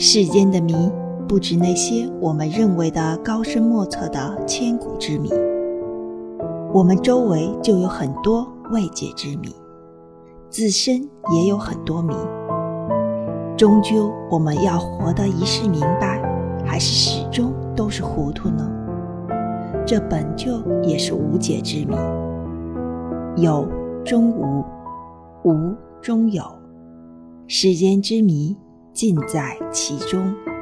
世间的谜，不止那些我们认为的高深莫测的千古之谜，我们周围就有很多未解之谜，自身也有很多谜。终究，我们要活得一世明白，还是始终都是糊涂呢？这本就也是无解之谜。有终无，无终有，世间之谜尽在其中。